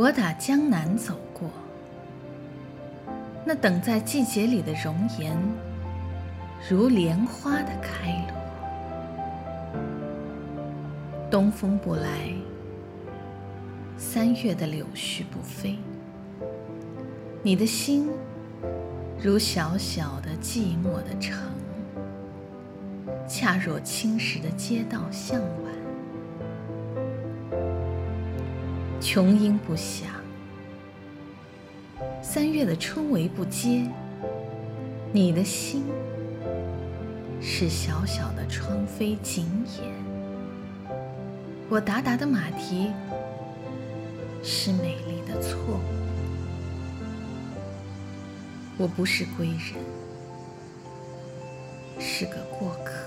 我打江南走过，那等在季节里的容颜，如莲花的开落。东风不来，三月的柳絮不飞，你的心如小小的寂寞的城，恰若青石的街道向晚。琼音不响，三月的春雷不接。你的心是小小的窗扉紧掩，我达达的马蹄是美丽的错误。我不是归人，是个过客。